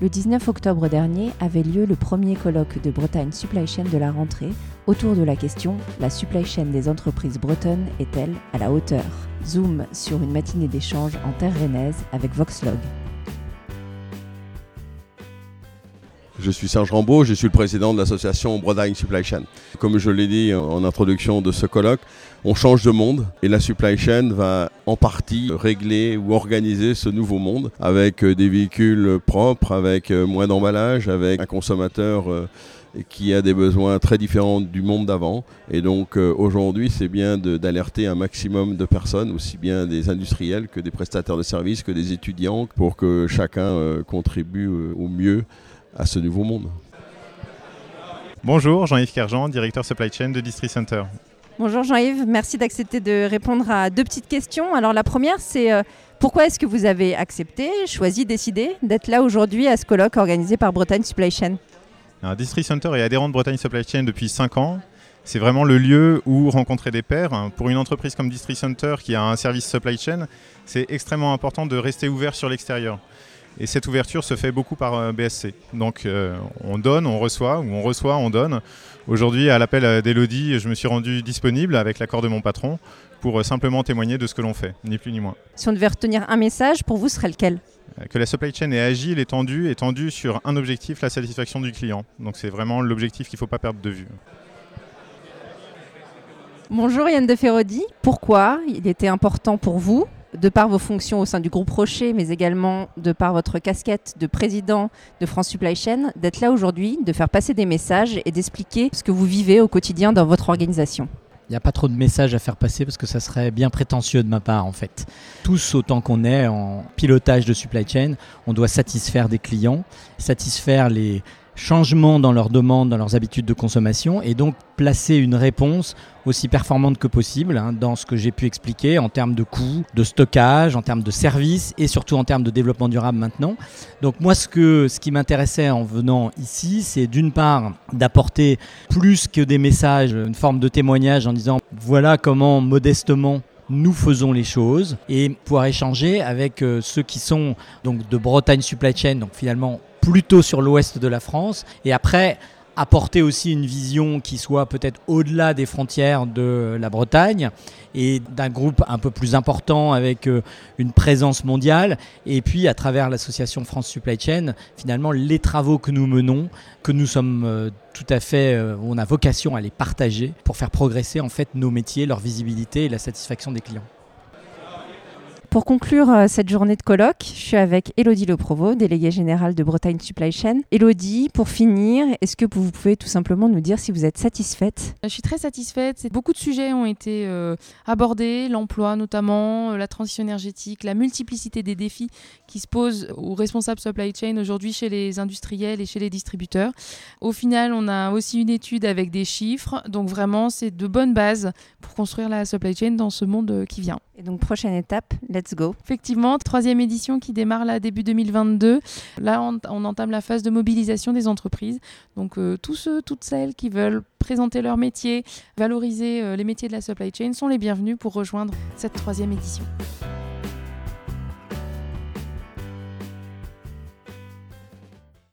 Le 19 octobre dernier avait lieu le premier colloque de Bretagne Supply Chain de la rentrée autour de la question La supply chain des entreprises bretonnes est-elle à la hauteur? Zoom sur une matinée d'échange en terre rennaise avec Voxlog. Je suis Serge Rambaud, je suis le président de l'association Bretagne Supply Chain. Comme je l'ai dit en introduction de ce colloque, on change de monde et la supply chain va en partie régler ou organiser ce nouveau monde avec euh, des véhicules propres, avec euh, moins d'emballage, avec un consommateur euh, qui a des besoins très différents du monde d'avant. Et donc aujourd'hui, c'est bien d'alerter un maximum de personnes, aussi bien des industriels que des prestataires de services, que des étudiants, pour que chacun contribue au mieux à ce nouveau monde. Bonjour, Jean-Yves Kerjean, directeur supply chain de Distri Center. Bonjour Jean-Yves, merci d'accepter de répondre à deux petites questions. Alors la première, c'est euh, pourquoi est-ce que vous avez accepté, choisi, décidé d'être là aujourd'hui à ce colloque organisé par Bretagne Supply Chain? Alors, Distri Center est adhérent de Bretagne Supply Chain depuis 5 ans. C'est vraiment le lieu où rencontrer des pairs. Pour une entreprise comme Distri Center qui a un service supply chain, c'est extrêmement important de rester ouvert sur l'extérieur. Et cette ouverture se fait beaucoup par euh, BSC. Donc euh, on donne, on reçoit, ou on reçoit, on donne. Aujourd'hui, à l'appel d'Elodie, je me suis rendu disponible avec l'accord de mon patron pour euh, simplement témoigner de ce que l'on fait, ni plus ni moins. Si on devait retenir un message, pour vous, ce serait lequel? Que la supply chain est agile et tendue, et tendue sur un objectif, la satisfaction du client. Donc c'est vraiment l'objectif qu'il ne faut pas perdre de vue. Bonjour Yann de Ferrodi. Pourquoi il était important pour vous de par vos fonctions au sein du groupe Rocher, mais également de par votre casquette de président de France Supply Chain, d'être là aujourd'hui, de faire passer des messages et d'expliquer ce que vous vivez au quotidien dans votre organisation. Il n'y a pas trop de messages à faire passer parce que ça serait bien prétentieux de ma part en fait. Tous autant qu'on est en pilotage de supply chain, on doit satisfaire des clients, satisfaire les, changements dans leurs demandes, dans leurs habitudes de consommation, et donc placer une réponse aussi performante que possible hein, dans ce que j'ai pu expliquer en termes de coûts, de stockage, en termes de services et surtout en termes de développement durable maintenant. Donc moi, ce, que, ce qui m'intéressait en venant ici, c'est d'une part d'apporter plus que des messages, une forme de témoignage en disant voilà comment modestement nous faisons les choses et pouvoir échanger avec euh, ceux qui sont donc de Bretagne Supply Chain, donc finalement plutôt sur l'ouest de la France. Et après, apporter aussi une vision qui soit peut-être au-delà des frontières de la Bretagne et d'un groupe un peu plus important avec euh, une présence mondiale. Et puis, à travers l'association France Supply Chain, finalement, les travaux que nous menons, que nous sommes euh, tout à fait, euh, on a vocation à les partager pour faire progresser en fait nos métiers, leur visibilité et la satisfaction des clients. Pour conclure euh, cette journée de colloque, je suis avec Elodie Le Provost, déléguée générale de Bretagne Supply Chain. Elodie, pour finir, est-ce que vous pouvez tout simplement nous dire si vous êtes satisfaite? Je suis très satisfaite. Beaucoup de sujets ont été euh, abordés, l'emploi notamment, euh, la transition énergétique, la multiplicité des défis qui se posent aux responsables supply chain aujourd'hui chez les industriels et chez les distributeurs. Au final, on a aussi une étude avec des chiffres, donc vraiment c'est de bonnes bases pour construire la supply chain dans ce monde qui vient. Et donc prochaine étape, Effectivement, troisième édition qui démarre là début 2022. Là, on, entame la phase de mobilisation des entreprises. Donc euh, tous ceux, toutes celles qui veulent présenter leur métier, valoriser euh, les métiers de la supply chain sont les bienvenus pour rejoindre cette troisième édition.